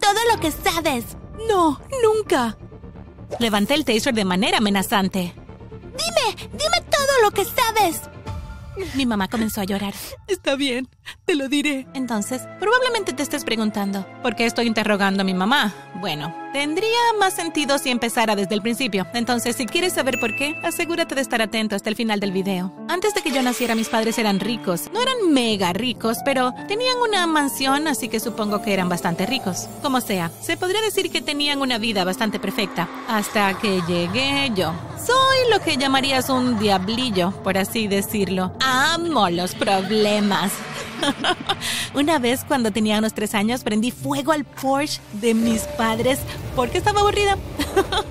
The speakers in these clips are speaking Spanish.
todo lo que sabes. No, nunca. Levanté el taser de manera amenazante. Dime, dime todo lo que sabes. Mi mamá comenzó a llorar. Está bien, te lo diré. Entonces, probablemente te estés preguntando, ¿por qué estoy interrogando a mi mamá? Bueno, tendría más sentido si empezara desde el principio. Entonces, si quieres saber por qué, asegúrate de estar atento hasta el final del video. Antes de que yo naciera, mis padres eran ricos. No eran mega ricos, pero tenían una mansión, así que supongo que eran bastante ricos. Como sea, se podría decir que tenían una vida bastante perfecta. Hasta que llegué yo. Soy lo que llamarías un diablillo, por así decirlo. Amo los problemas. Una vez cuando tenía unos tres años prendí fuego al Porsche de mis padres porque estaba aburrida.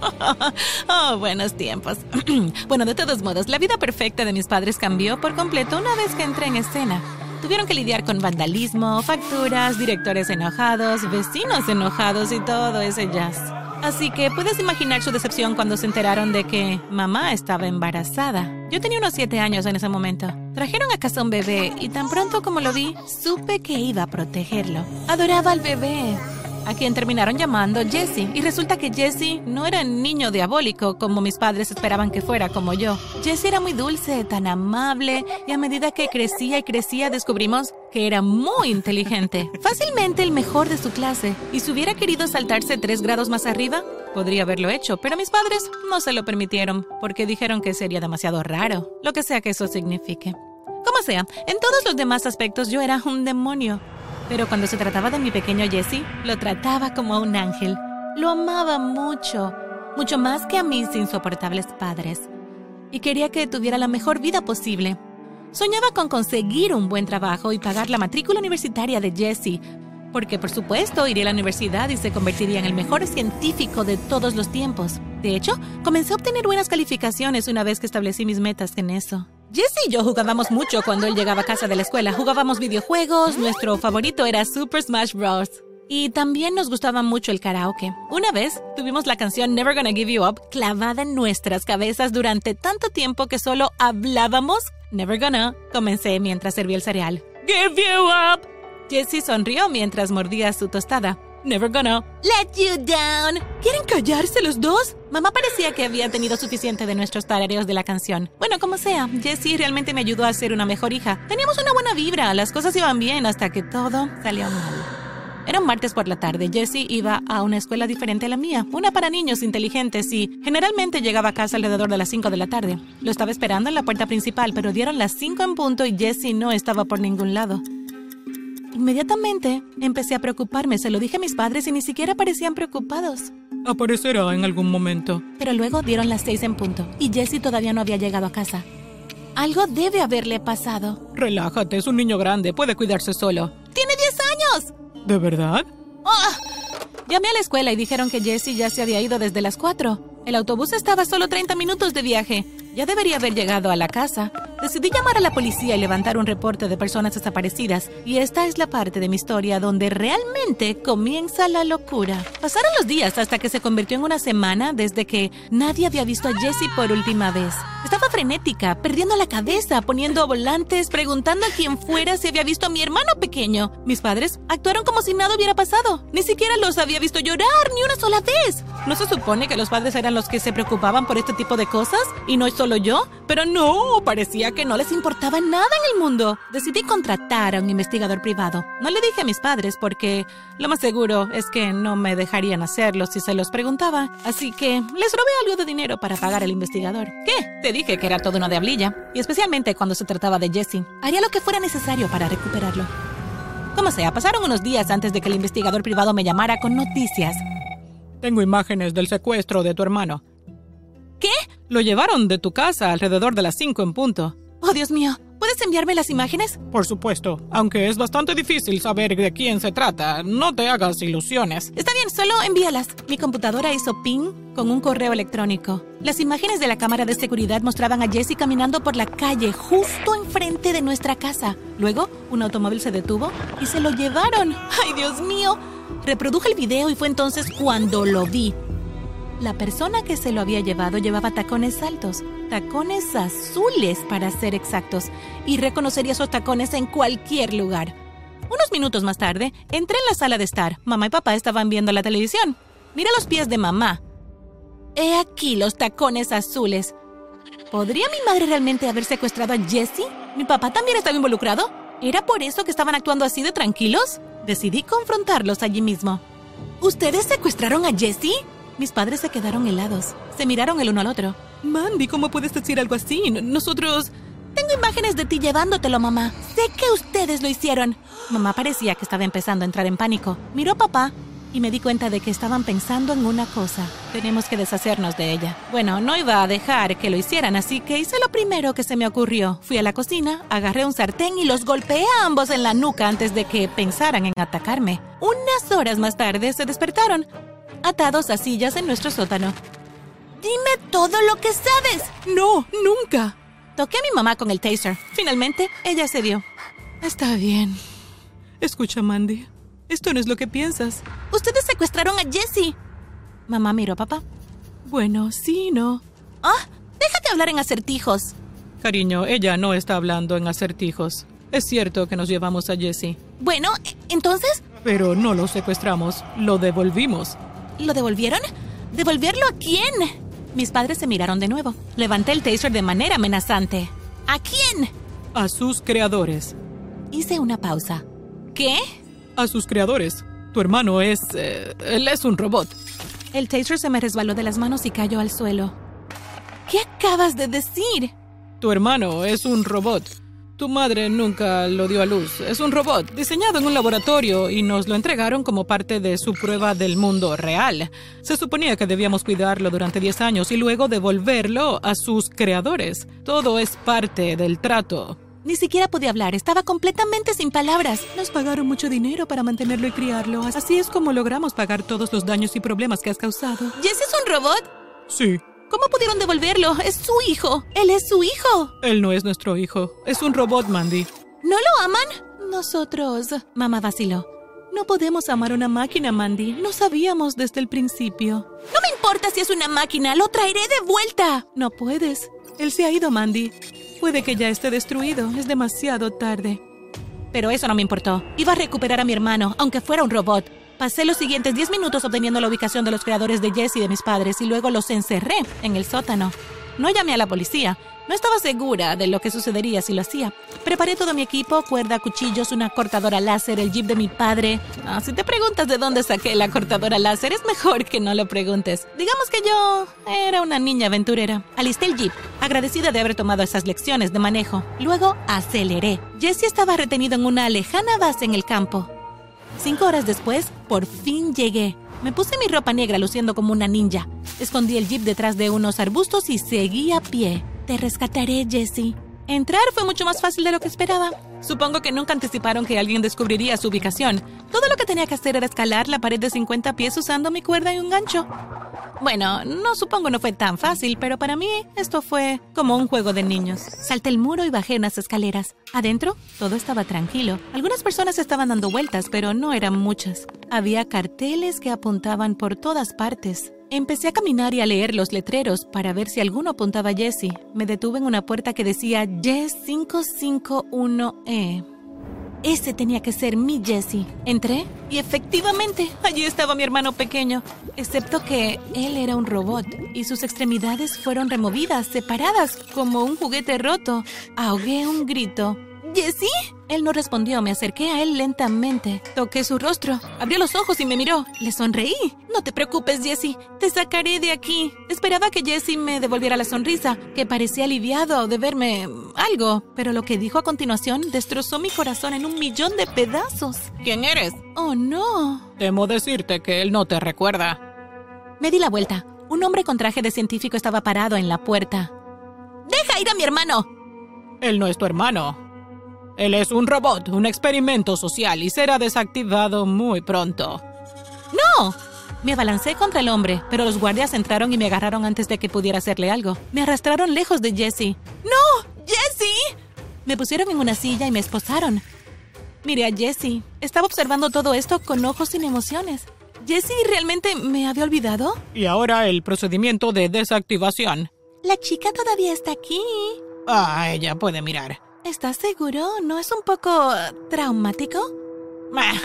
oh, buenos tiempos. bueno, de todos modos, la vida perfecta de mis padres cambió por completo una vez que entré en escena. Tuvieron que lidiar con vandalismo, facturas, directores enojados, vecinos enojados y todo ese jazz. Así que puedes imaginar su decepción cuando se enteraron de que mamá estaba embarazada. Yo tenía unos siete años en ese momento. Trajeron a casa un bebé y tan pronto como lo vi, supe que iba a protegerlo. Adoraba al bebé a quien terminaron llamando Jesse. Y resulta que Jesse no era niño diabólico como mis padres esperaban que fuera como yo. Jesse era muy dulce, tan amable, y a medida que crecía y crecía descubrimos que era muy inteligente, fácilmente el mejor de su clase. Y si hubiera querido saltarse tres grados más arriba, podría haberlo hecho, pero mis padres no se lo permitieron porque dijeron que sería demasiado raro, lo que sea que eso signifique. Como sea, en todos los demás aspectos yo era un demonio. Pero cuando se trataba de mi pequeño Jesse, lo trataba como a un ángel. Lo amaba mucho, mucho más que a mis insoportables padres. Y quería que tuviera la mejor vida posible. Soñaba con conseguir un buen trabajo y pagar la matrícula universitaria de Jesse, porque por supuesto iría a la universidad y se convertiría en el mejor científico de todos los tiempos. De hecho, comencé a obtener buenas calificaciones una vez que establecí mis metas en eso. Jesse y yo jugábamos mucho cuando él llegaba a casa de la escuela. Jugábamos videojuegos, nuestro favorito era Super Smash Bros. Y también nos gustaba mucho el karaoke. Una vez tuvimos la canción Never Gonna Give You Up clavada en nuestras cabezas durante tanto tiempo que solo hablábamos Never Gonna. Comencé mientras servía el cereal. Give You Up. Jesse sonrió mientras mordía su tostada. Never gonna let you down. ¿Quieren callarse los dos? Mamá parecía que había tenido suficiente de nuestros tarareos de la canción. Bueno, como sea, Jessie realmente me ayudó a ser una mejor hija. Teníamos una buena vibra, las cosas iban bien hasta que todo salió mal. Era un martes por la tarde. Jessie iba a una escuela diferente a la mía, una para niños inteligentes y generalmente llegaba a casa alrededor de las 5 de la tarde. Lo estaba esperando en la puerta principal, pero dieron las 5 en punto y Jessie no estaba por ningún lado. Inmediatamente empecé a preocuparme, se lo dije a mis padres y ni siquiera parecían preocupados. Aparecerá en algún momento. Pero luego dieron las seis en punto y Jesse todavía no había llegado a casa. Algo debe haberle pasado. Relájate, es un niño grande, puede cuidarse solo. ¡Tiene 10 años! ¿De verdad? ¡Ah! Llamé a la escuela y dijeron que Jesse ya se había ido desde las 4. El autobús estaba a solo 30 minutos de viaje. Ya debería haber llegado a la casa. Decidí llamar a la policía y levantar un reporte de personas desaparecidas. Y esta es la parte de mi historia donde realmente comienza la locura. Pasaron los días hasta que se convirtió en una semana desde que nadie había visto a Jessie por última vez. Estaba frenética, perdiendo la cabeza, poniendo volantes, preguntando a quien fuera si había visto a mi hermano pequeño. Mis padres actuaron como si nada hubiera pasado. Ni siquiera los había visto llorar ni una sola vez. ¿No se supone que los padres eran los que se preocupaban por este tipo de cosas? Y no solo yo. Pero no, parecía que no les importaba nada en el mundo. Decidí contratar a un investigador privado. No le dije a mis padres porque lo más seguro es que no me dejarían hacerlo si se los preguntaba. Así que les robé algo de dinero para pagar al investigador. ¿Qué? Te dije que era todo una diablilla. Y especialmente cuando se trataba de Jesse. Haría lo que fuera necesario para recuperarlo. Como sea, pasaron unos días antes de que el investigador privado me llamara con noticias. Tengo imágenes del secuestro de tu hermano. Lo llevaron de tu casa alrededor de las 5 en punto. Oh, Dios mío. ¿Puedes enviarme las imágenes? Por supuesto, aunque es bastante difícil saber de quién se trata. No te hagas ilusiones. Está bien, solo envíalas. Mi computadora hizo ping con un correo electrónico. Las imágenes de la cámara de seguridad mostraban a Jesse caminando por la calle justo enfrente de nuestra casa. Luego, un automóvil se detuvo y se lo llevaron. ¡Ay, Dios mío! Reproduje el video y fue entonces cuando lo vi. La persona que se lo había llevado llevaba tacones altos, tacones azules para ser exactos, y reconocería esos tacones en cualquier lugar. Unos minutos más tarde, entré en la sala de estar. Mamá y papá estaban viendo la televisión. Mira los pies de mamá. He aquí los tacones azules. ¿Podría mi madre realmente haber secuestrado a Jesse? ¿Mi papá también estaba involucrado? ¿Era por eso que estaban actuando así de tranquilos? Decidí confrontarlos allí mismo. ¿Ustedes secuestraron a Jesse? Mis padres se quedaron helados. Se miraron el uno al otro. Mandy, ¿cómo puedes decir algo así? Nosotros... Tengo imágenes de ti llevándotelo, mamá. Sé que ustedes lo hicieron. Mamá parecía que estaba empezando a entrar en pánico. Miró a papá y me di cuenta de que estaban pensando en una cosa. Tenemos que deshacernos de ella. Bueno, no iba a dejar que lo hicieran, así que hice lo primero que se me ocurrió. Fui a la cocina, agarré un sartén y los golpeé a ambos en la nuca antes de que pensaran en atacarme. Unas horas más tarde se despertaron, atados a sillas en nuestro sótano. Dime todo lo que sabes. No, nunca. Toqué a mi mamá con el taser. Finalmente, ella cedió. Está bien. Escucha, Mandy. Esto no es lo que piensas. Ustedes secuestraron a Jesse. Mamá miró a papá. Bueno, sí, no. Ah, déjate hablar en acertijos. Cariño, ella no está hablando en acertijos. Es cierto que nos llevamos a Jesse. Bueno, entonces. Pero no lo secuestramos, lo devolvimos. ¿Lo devolvieron? ¿Devolverlo a quién? Mis padres se miraron de nuevo. Levanté el taser de manera amenazante. ¿A quién? A sus creadores. Hice una pausa. ¿Qué? A sus creadores. Tu hermano es... eh, él es un robot. El taser se me resbaló de las manos y cayó al suelo. ¿Qué acabas de decir? Tu hermano es un robot. Tu madre nunca lo dio a luz. Es un robot diseñado en un laboratorio y nos lo entregaron como parte de su prueba del mundo real. Se suponía que debíamos cuidarlo durante 10 años y luego devolverlo a sus creadores. Todo es parte del trato. Ni siquiera podía hablar, estaba completamente sin palabras. Nos pagaron mucho dinero para mantenerlo y criarlo. Así es como logramos pagar todos los daños y problemas que has causado. ¿Jesse es un robot? Sí. ¿Cómo pudieron devolverlo? Es su hijo. Él es su hijo. Él no es nuestro hijo. Es un robot, Mandy. ¿No lo aman? Nosotros... Mamá vaciló. No podemos amar una máquina, Mandy. No sabíamos desde el principio. No me importa si es una máquina, lo traeré de vuelta. No puedes. Él se ha ido, Mandy. Puede que ya esté destruido. Es demasiado tarde. Pero eso no me importó. Iba a recuperar a mi hermano, aunque fuera un robot. Pasé los siguientes 10 minutos obteniendo la ubicación de los creadores de Jesse y de mis padres y luego los encerré en el sótano. No llamé a la policía. No estaba segura de lo que sucedería si lo hacía. Preparé todo mi equipo, cuerda, cuchillos, una cortadora láser, el jeep de mi padre. Ah, si te preguntas de dónde saqué la cortadora láser, es mejor que no lo preguntes. Digamos que yo era una niña aventurera. Alisté el jeep, agradecida de haber tomado esas lecciones de manejo. Luego aceleré. Jesse estaba retenido en una lejana base en el campo. Cinco horas después, por fin llegué. Me puse mi ropa negra luciendo como una ninja. Escondí el jeep detrás de unos arbustos y seguí a pie. Te rescataré, Jesse. Entrar fue mucho más fácil de lo que esperaba. Supongo que nunca anticiparon que alguien descubriría su ubicación. Todo lo que tenía que hacer era escalar la pared de 50 pies usando mi cuerda y un gancho. Bueno, no supongo no fue tan fácil, pero para mí esto fue como un juego de niños. Salté el muro y bajé unas escaleras. Adentro, todo estaba tranquilo. Algunas personas estaban dando vueltas, pero no eran muchas. Había carteles que apuntaban por todas partes. Empecé a caminar y a leer los letreros para ver si alguno apuntaba a Jesse. Me detuve en una puerta que decía Jess 551E. Ese tenía que ser mi Jesse. Entré y efectivamente allí estaba mi hermano pequeño, excepto que él era un robot y sus extremidades fueron removidas, separadas, como un juguete roto. Ahogué un grito. ¿Jesse? Él no respondió, me acerqué a él lentamente. Toqué su rostro, abrió los ojos y me miró. Le sonreí. No te preocupes, Jesse, te sacaré de aquí. Esperaba que Jesse me devolviera la sonrisa, que parecía aliviado de verme algo, pero lo que dijo a continuación destrozó mi corazón en un millón de pedazos. ¿Quién eres? Oh, no. Temo decirte que él no te recuerda. Me di la vuelta. Un hombre con traje de científico estaba parado en la puerta. ¡Deja ir a mi hermano! Él no es tu hermano. Él es un robot, un experimento social y será desactivado muy pronto. ¡No! Me abalancé contra el hombre, pero los guardias entraron y me agarraron antes de que pudiera hacerle algo. Me arrastraron lejos de Jesse. ¡No! ¡Jesse! Me pusieron en una silla y me esposaron. Miré a Jesse. Estaba observando todo esto con ojos sin emociones. ¿Jesse realmente me había olvidado? Y ahora el procedimiento de desactivación. La chica todavía está aquí. Ah, ella puede mirar. ¿Estás seguro? ¿No es un poco traumático?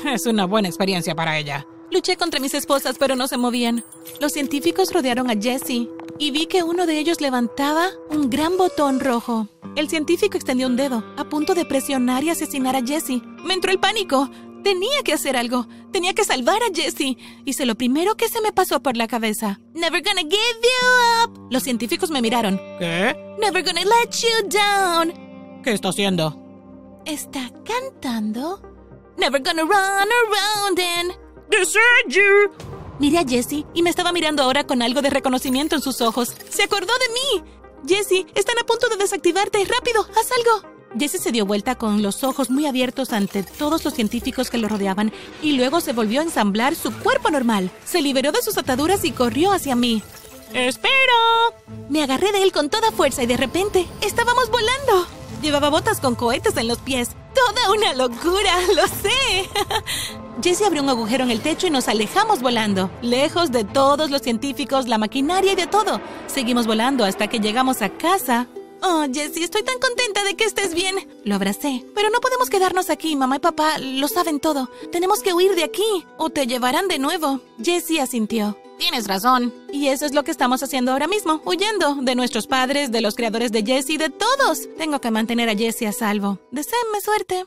es una buena experiencia para ella. Luché contra mis esposas, pero no se movían. Los científicos rodearon a Jesse y vi que uno de ellos levantaba un gran botón rojo. El científico extendió un dedo, a punto de presionar y asesinar a Jesse. Me entró el pánico. Tenía que hacer algo. Tenía que salvar a Jesse. Hice lo primero que se me pasó por la cabeza. Never gonna give you up. Los científicos me miraron. ¿Qué? Never gonna let you down. ¿Qué está haciendo? ¿Está cantando? Never gonna run around and... Desert you. Miré a Jesse y me estaba mirando ahora con algo de reconocimiento en sus ojos. ¡Se acordó de mí! Jesse, están a punto de desactivarte. ¡Rápido! ¡Haz algo! Jesse se dio vuelta con los ojos muy abiertos ante todos los científicos que lo rodeaban y luego se volvió a ensamblar su cuerpo normal. Se liberó de sus ataduras y corrió hacia mí. ¡Espero! Me agarré de él con toda fuerza y de repente estábamos volando. Llevaba botas con cohetes en los pies. Toda una locura, lo sé. Jesse abrió un agujero en el techo y nos alejamos volando, lejos de todos los científicos, la maquinaria y de todo. Seguimos volando hasta que llegamos a casa Oh, Jessie, estoy tan contenta de que estés bien. Lo abracé. Pero no podemos quedarnos aquí. Mamá y papá lo saben todo. Tenemos que huir de aquí o te llevarán de nuevo. Jessie asintió. Tienes razón. Y eso es lo que estamos haciendo ahora mismo, huyendo de nuestros padres, de los creadores de Jessie, de todos. Tengo que mantener a Jessie a salvo. Deseenme suerte.